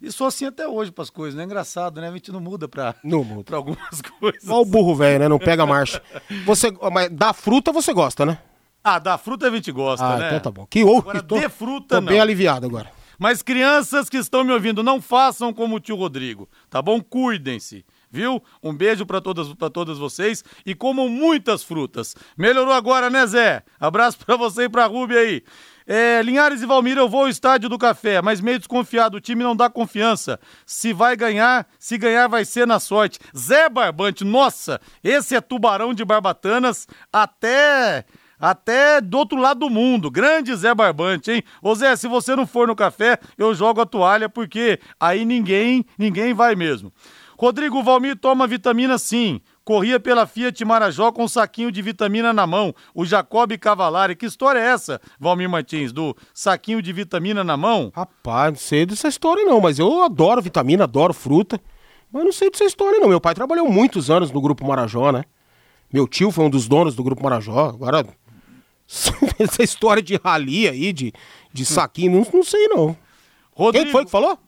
E sou assim até hoje pras coisas, né? Engraçado, né? A gente não muda pra, Não muda. pra algumas coisas. Igual o burro velho, né? Não pega a marcha. Você, mas da fruta você gosta, né? Ah, da fruta a gente gosta, ah, né? então tá bom. Que ou Agora, tô, de fruta, tô não. bem aliviado agora. Mas crianças que estão me ouvindo, não façam como o tio Rodrigo, tá bom? Cuidem-se, viu? Um beijo pra todas, pra todas vocês e comam muitas frutas. Melhorou agora, né, Zé? Abraço pra você e pra Rubia aí. É, Linhares e Valmir, eu vou ao estádio do café, mas meio desconfiado, o time não dá confiança. Se vai ganhar, se ganhar vai ser na sorte. Zé Barbante, nossa, esse é tubarão de barbatanas até até do outro lado do mundo. Grande Zé Barbante, hein? Ô Zé, se você não for no café, eu jogo a toalha, porque aí ninguém, ninguém vai mesmo. Rodrigo Valmir toma vitamina sim. Corria pela Fiat Marajó com um saquinho de vitamina na mão. O Jacob Cavalari. Que história é essa, Valmir Martins? Do saquinho de vitamina na mão? Rapaz, não sei dessa história não, mas eu adoro vitamina, adoro fruta. Mas não sei dessa história, não. Meu pai trabalhou muitos anos no Grupo Marajó, né? Meu tio foi um dos donos do Grupo Marajó. Agora, essa história de rali aí, de, de saquinho, não, não sei, não. Rodrigo, Quem foi que falou?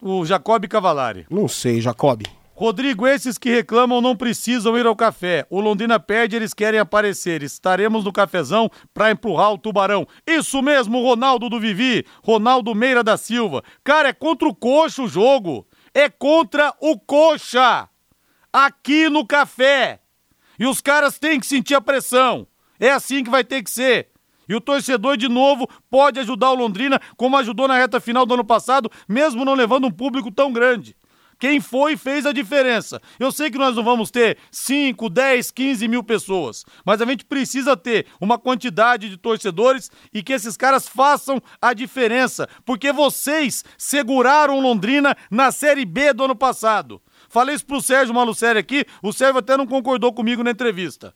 O Jacob Cavalari. Não sei, Jacob. Rodrigo, esses que reclamam não precisam ir ao café. O Londrina perde, eles querem aparecer. Estaremos no cafezão pra empurrar o tubarão. Isso mesmo, Ronaldo do Vivi, Ronaldo Meira da Silva. Cara, é contra o coxa o jogo. É contra o coxa. Aqui no café. E os caras têm que sentir a pressão. É assim que vai ter que ser. E o torcedor, de novo, pode ajudar o Londrina, como ajudou na reta final do ano passado, mesmo não levando um público tão grande. Quem foi fez a diferença. Eu sei que nós não vamos ter 5, 10, 15 mil pessoas, mas a gente precisa ter uma quantidade de torcedores e que esses caras façam a diferença, porque vocês seguraram Londrina na Série B do ano passado. Falei isso pro Sérgio Malucelli aqui, o Sérgio até não concordou comigo na entrevista.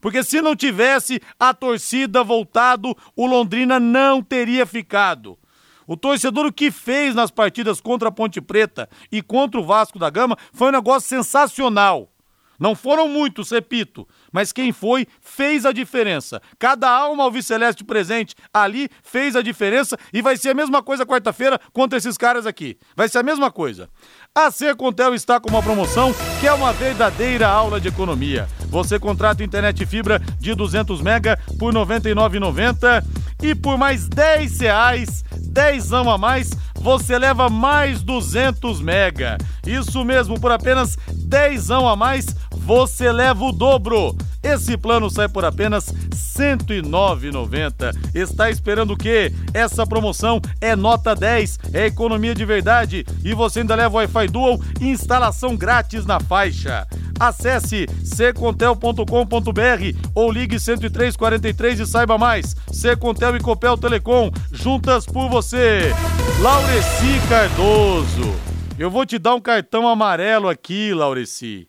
Porque se não tivesse a torcida voltado, o Londrina não teria ficado. O torcedor o que fez nas partidas contra a Ponte Preta e contra o Vasco da Gama foi um negócio sensacional. Não foram muitos, repito, mas quem foi fez a diferença. Cada alma alviceleste presente ali fez a diferença e vai ser a mesma coisa quarta-feira contra esses caras aqui. Vai ser a mesma coisa. A Secontel está com uma promoção que é uma verdadeira aula de economia. Você contrata internet fibra de 200 mega por R$ 99,90 e por mais 10 reais, 10 a mais, você leva mais 200 mega. Isso mesmo, por apenas 10 a mais, você leva o dobro. Esse plano sai por apenas R$ 109,90. Está esperando o quê? Essa promoção é nota 10, é economia de verdade e você ainda leva Wi-Fi Dual e instalação grátis na faixa. Acesse ccontel.com.br ou ligue 10343 e saiba mais. Secontel e Copel Telecom, juntas por você. Laureci Cardoso. Eu vou te dar um cartão amarelo aqui, Laureci.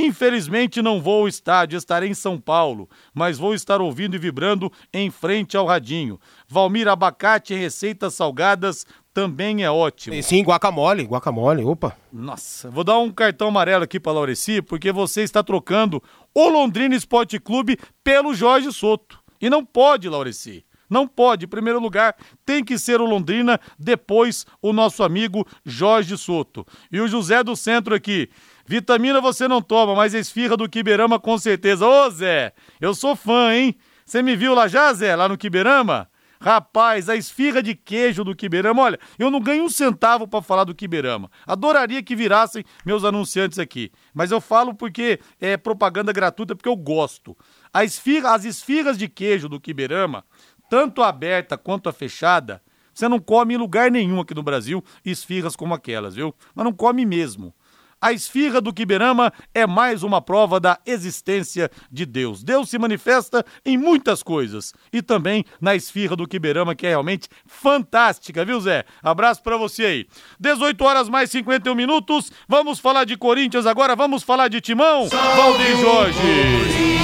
Infelizmente não vou ao estádio, estarei em São Paulo, mas vou estar ouvindo e vibrando em frente ao radinho. Valmir Abacate receitas salgadas também é ótimo. E sim, guacamole, guacamole, opa. Nossa, vou dar um cartão amarelo aqui para Laureci, porque você está trocando o Londrina Esporte Clube pelo Jorge Soto. E não pode, Laureci. Não pode. Em primeiro lugar, tem que ser o Londrina, depois o nosso amigo Jorge Soto. E o José do Centro aqui. Vitamina você não toma, mas esfirra do Quiberama com certeza. Ô Zé, eu sou fã, hein? Você me viu lá já, Zé, lá no Quiberama? Rapaz, a esfirra de queijo do Quiberama, olha, eu não ganho um centavo para falar do Quiberama. Adoraria que virassem meus anunciantes aqui, mas eu falo porque é propaganda gratuita, porque eu gosto. A esfirra, as esfirras de queijo do Quiberama, tanto a aberta quanto a fechada, você não come em lugar nenhum aqui no Brasil esfirras como aquelas, viu? Mas não come mesmo. A esfirra do Quiberama é mais uma prova da existência de Deus. Deus se manifesta em muitas coisas e também na esfirra do Quiberama, que é realmente fantástica, viu, Zé? Abraço para você aí. 18 horas mais 51 minutos. Vamos falar de Corinthians agora, vamos falar de Timão. Valdir Jorge.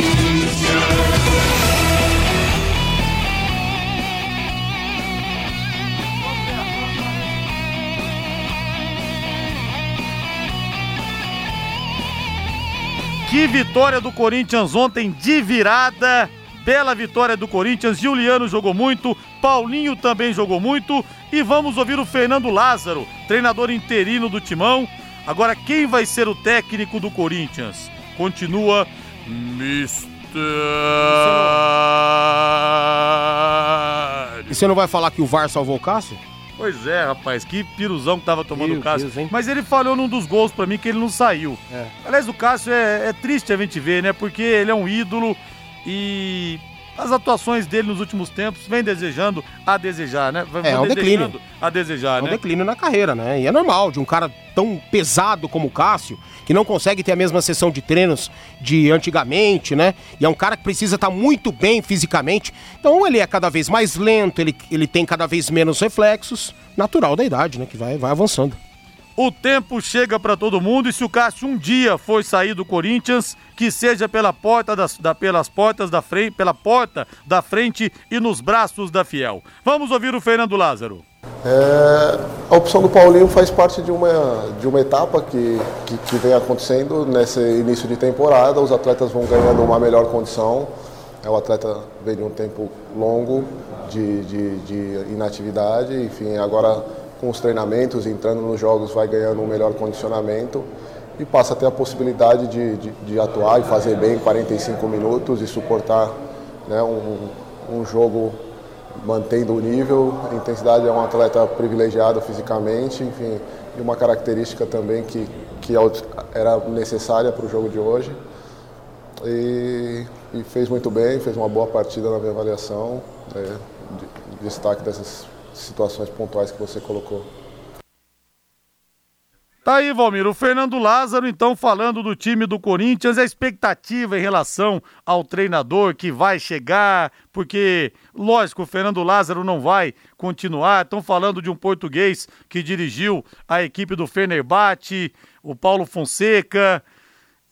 Que vitória do Corinthians ontem de virada. Bela vitória do Corinthians. Juliano jogou muito, Paulinho também jogou muito. E vamos ouvir o Fernando Lázaro, treinador interino do Timão. Agora, quem vai ser o técnico do Corinthians? Continua Mistério. E você não vai falar que o VAR salvou o Cássio? Pois é, rapaz, que piruzão que tava tomando Meu o Cássio. Deus? Mas ele falhou num dos gols pra mim que ele não saiu. É. Aliás, o Cássio é, é triste a gente ver, né? Porque ele é um ídolo e as atuações dele nos últimos tempos vem desejando a desejar, né? Vem É, é um declínio. A desejar, É um né? declínio na carreira, né? E é normal de um cara tão pesado como o Cássio, que não consegue ter a mesma sessão de treinos de antigamente, né? E é um cara que precisa estar muito bem fisicamente. Então ele é cada vez mais lento, ele, ele tem cada vez menos reflexos. Natural da idade, né? Que vai, vai avançando. O tempo chega pra todo mundo e se o Cássio um dia for sair do Corinthians, que seja pela porta das, da, pelas portas da frente, pela porta da frente e nos braços da Fiel. Vamos ouvir o Fernando Lázaro. É, a opção do Paulinho faz parte de uma, de uma etapa que, que, que, vem acontecendo nesse início de temporada. Os atletas vão ganhando uma melhor condição. É, o atleta vem de um tempo longo de, de, de inatividade. Enfim, agora com os treinamentos, entrando nos jogos, vai ganhando um melhor condicionamento e passa a ter a possibilidade de, de, de atuar e fazer bem 45 minutos e suportar né, um, um jogo mantendo o nível. A intensidade é um atleta privilegiado fisicamente, enfim, e uma característica também que, que é era necessária para o jogo de hoje. E, e, fez muito bem, fez uma boa partida na minha avaliação. Né, de, destaque dessas situações pontuais que você colocou. Tá aí, Valmir. O Fernando Lázaro, então, falando do time do Corinthians, a expectativa em relação ao treinador que vai chegar, porque, lógico, o Fernando Lázaro não vai continuar. Estão falando de um português que dirigiu a equipe do Fenerbahçe, o Paulo Fonseca.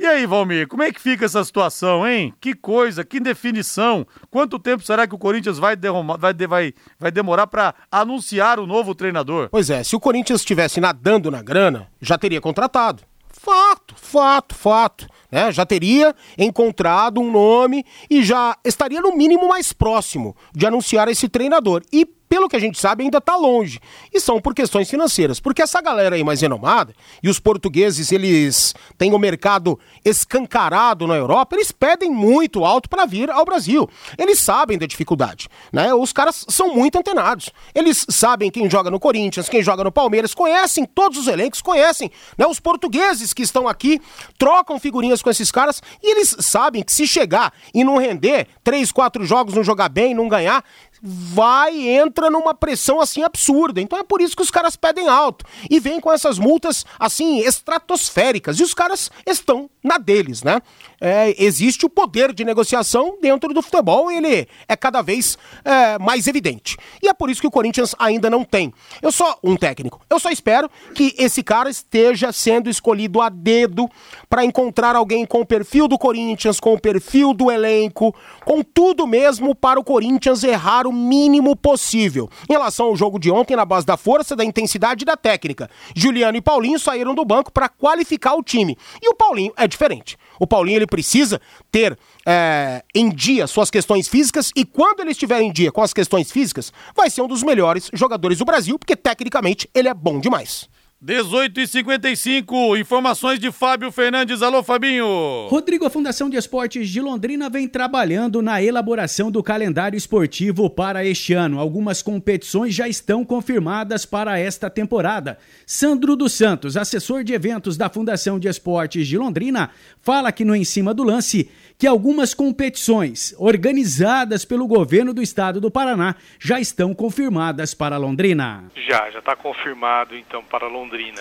E aí, Valmir, como é que fica essa situação, hein? Que coisa, que definição. Quanto tempo será que o Corinthians vai, vai, vai, vai demorar para anunciar o novo treinador? Pois é, se o Corinthians estivesse nadando na grana, já teria contratado. Fato, fato, fato. Né? Já teria encontrado um nome e já estaria no mínimo mais próximo de anunciar esse treinador. E pelo que a gente sabe, ainda está longe. E são por questões financeiras. Porque essa galera aí mais renomada, e os portugueses, eles têm o mercado escancarado na Europa, eles pedem muito alto para vir ao Brasil. Eles sabem da dificuldade, né? Os caras são muito antenados. Eles sabem quem joga no Corinthians, quem joga no Palmeiras, conhecem todos os elencos, conhecem, né? Os portugueses que estão aqui trocam figurinhas com esses caras e eles sabem que se chegar e não render três, quatro jogos, não jogar bem, não ganhar, vai entra numa pressão assim absurda. Então é por isso que os caras pedem alto e vem com essas multas assim estratosféricas e os caras estão na deles, né? É, existe o poder de negociação dentro do futebol ele é cada vez é, mais evidente. E é por isso que o Corinthians ainda não tem. Eu só um técnico. Eu só espero que esse cara esteja sendo escolhido a dedo para encontrar alguém com o perfil do Corinthians, com o perfil do elenco, com tudo mesmo para o Corinthians errar o mínimo possível. Em relação ao jogo de ontem, na base da força, da intensidade e da técnica, Juliano e Paulinho saíram do banco para qualificar o time. E o Paulinho é diferente. O Paulinho ele precisa ter é, em dia suas questões físicas e quando ele estiver em dia com as questões físicas, vai ser um dos melhores jogadores do Brasil, porque tecnicamente ele é bom demais. 18 e 55 informações de Fábio Fernandes. Alô, Fabinho. Rodrigo, a Fundação de Esportes de Londrina vem trabalhando na elaboração do calendário esportivo para este ano. Algumas competições já estão confirmadas para esta temporada. Sandro dos Santos, assessor de eventos da Fundação de Esportes de Londrina, fala aqui no Em Cima do Lance que algumas competições organizadas pelo governo do estado do Paraná já estão confirmadas para Londrina. Já, já está confirmado então para Londrina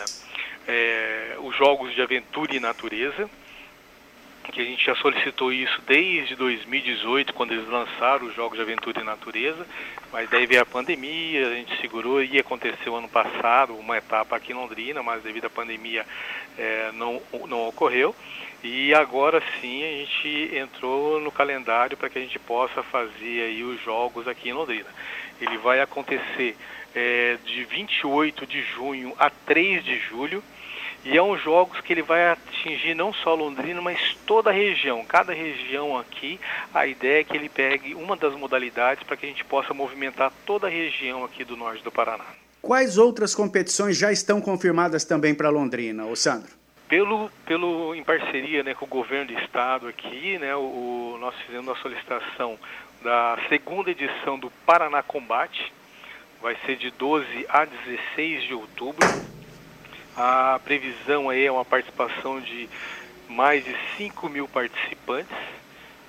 é, os Jogos de Aventura e Natureza, que a gente já solicitou isso desde 2018, quando eles lançaram os Jogos de Aventura e Natureza, mas daí veio a pandemia, a gente segurou, ia acontecer ano passado, uma etapa aqui em Londrina, mas devido à pandemia é, não, não ocorreu. E agora sim a gente entrou no calendário para que a gente possa fazer aí os jogos aqui em Londrina. Ele vai acontecer é, de 28 de junho a 3 de julho. E é um jogos que ele vai atingir não só Londrina, mas toda a região. Cada região aqui, a ideia é que ele pegue uma das modalidades para que a gente possa movimentar toda a região aqui do norte do Paraná. Quais outras competições já estão confirmadas também para Londrina, ô Sandro? Pelo, pelo em parceria né, com o governo do estado aqui, né, o, nós fizemos a solicitação da segunda edição do Paraná Combate, vai ser de 12 a 16 de outubro. A previsão aí é uma participação de mais de 5 mil participantes.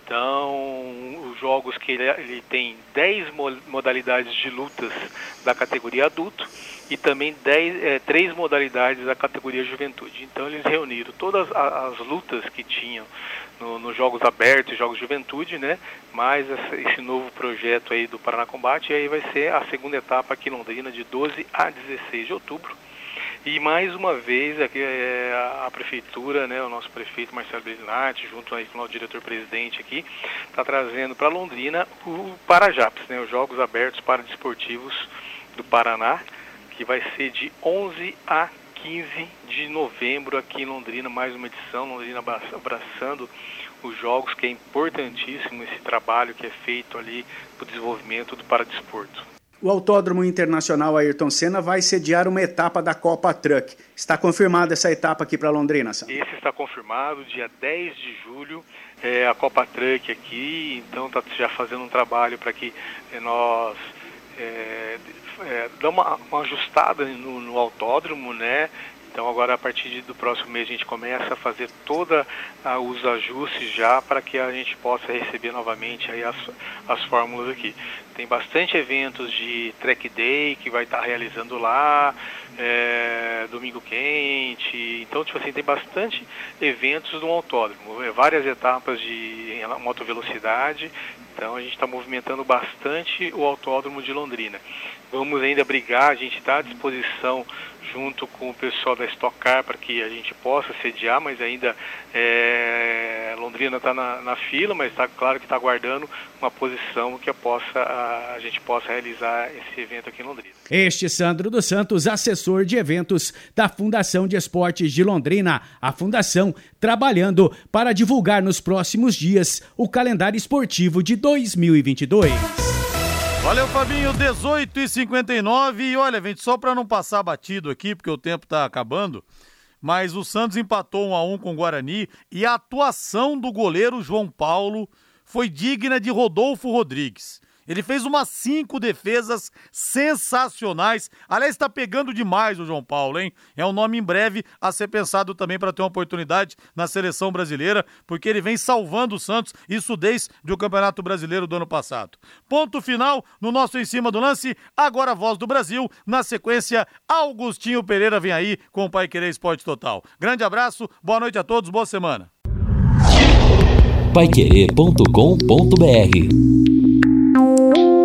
Então, os jogos que ele, ele tem 10 modalidades de lutas da categoria adulto e também dez, é, três modalidades da categoria juventude. Então eles reuniram todas as, as lutas que tinham nos no Jogos Abertos e Jogos Juventude, né? Mais esse novo projeto aí do Paraná Combate, e aí vai ser a segunda etapa aqui em Londrina, de 12 a 16 de outubro. E mais uma vez aqui é, a, prefeitura, né, o nosso prefeito Marcelo Belinati, junto aí com o diretor-presidente aqui, está trazendo para Londrina o Parajaps, né, os Jogos Abertos para Desportivos do Paraná, que vai ser de 11 a 15 de novembro aqui em Londrina, mais uma edição, Londrina abraçando os jogos, que é importantíssimo esse trabalho que é feito ali para o desenvolvimento do paradesporto. O Autódromo Internacional Ayrton Senna vai sediar uma etapa da Copa Truck. Está confirmada essa etapa aqui para Londrina, Sam? Esse está confirmado, dia 10 de julho, é, a Copa Truck aqui, então está já fazendo um trabalho para que é, nós é, é, uma, uma ajustada no, no, autódromo, né? Então agora a partir do próximo mês a gente começa a fazer todos os ajustes já para que a gente possa receber novamente aí as, as fórmulas aqui. Tem bastante eventos de track day que vai estar realizando lá, é, domingo quente, então tipo assim tem bastante eventos no autódromo, é, várias etapas de moto velocidade, então a gente está movimentando bastante o autódromo de Londrina. Vamos ainda brigar, a gente está à disposição junto com o pessoal da Stock Car para que a gente possa sediar, mas ainda é, Londrina está na, na, fila, mas está claro que está aguardando uma posição que a, possa, a, a, gente possa realizar esse evento aqui em Londrina. Este Sandro dos Santos, assessor de eventos da Fundação de Esportes de Londrina, a fundação trabalhando para divulgar nos próximos dias o calendário esportivo de 2022. Valeu, Fabinho, 18 e 59 E olha, gente, só para não passar batido aqui, porque o tempo tá acabando, mas o Santos empatou 1 a 1 com o Guarani e a atuação do goleiro João Paulo foi digna de Rodolfo Rodrigues. Ele fez umas cinco defesas sensacionais. Aliás, está pegando demais o João Paulo, hein? É um nome em breve a ser pensado também para ter uma oportunidade na seleção brasileira, porque ele vem salvando o Santos, isso desde o Campeonato Brasileiro do ano passado. Ponto final no nosso Em Cima do Lance. Agora a voz do Brasil. Na sequência, Augustinho Pereira vem aí com o Pai Querer Esporte Total. Grande abraço, boa noite a todos, boa semana. Paiquerê.com.br Thank you.